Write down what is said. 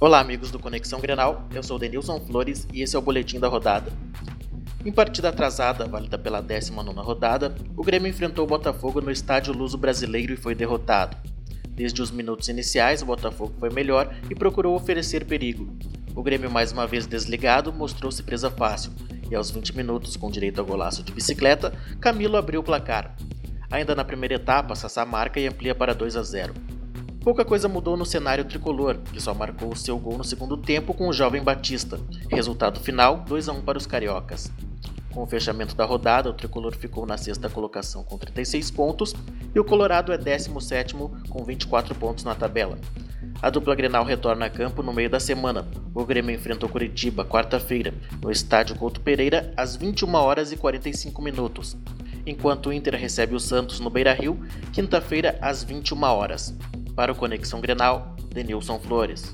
Olá, amigos do Conexão Grenal. Eu sou Denilson Flores e esse é o boletim da rodada. Em partida atrasada, válida pela 19 rodada, o Grêmio enfrentou o Botafogo no estádio Luso Brasileiro e foi derrotado. Desde os minutos iniciais, o Botafogo foi melhor e procurou oferecer perigo. O Grêmio, mais uma vez desligado, mostrou-se presa fácil, e aos 20 minutos, com direito ao golaço de bicicleta, Camilo abriu o placar. Ainda na primeira etapa, Sassá marca e amplia para 2 a 0. Pouca coisa mudou no cenário tricolor, que só marcou o seu gol no segundo tempo com o jovem Batista. Resultado final: 2 a 1 para os cariocas. Com o fechamento da rodada, o tricolor ficou na sexta colocação com 36 pontos e o Colorado é 17 com 24 pontos na tabela. A dupla Grenal retorna a campo no meio da semana. O Grêmio enfrenta o Curitiba quarta-feira, no estádio Couto Pereira, às 21 horas e 45 minutos, enquanto o Inter recebe o Santos no Beira-Rio, quinta-feira às 21 horas. Para o Conexão Grenal, Denilson Flores.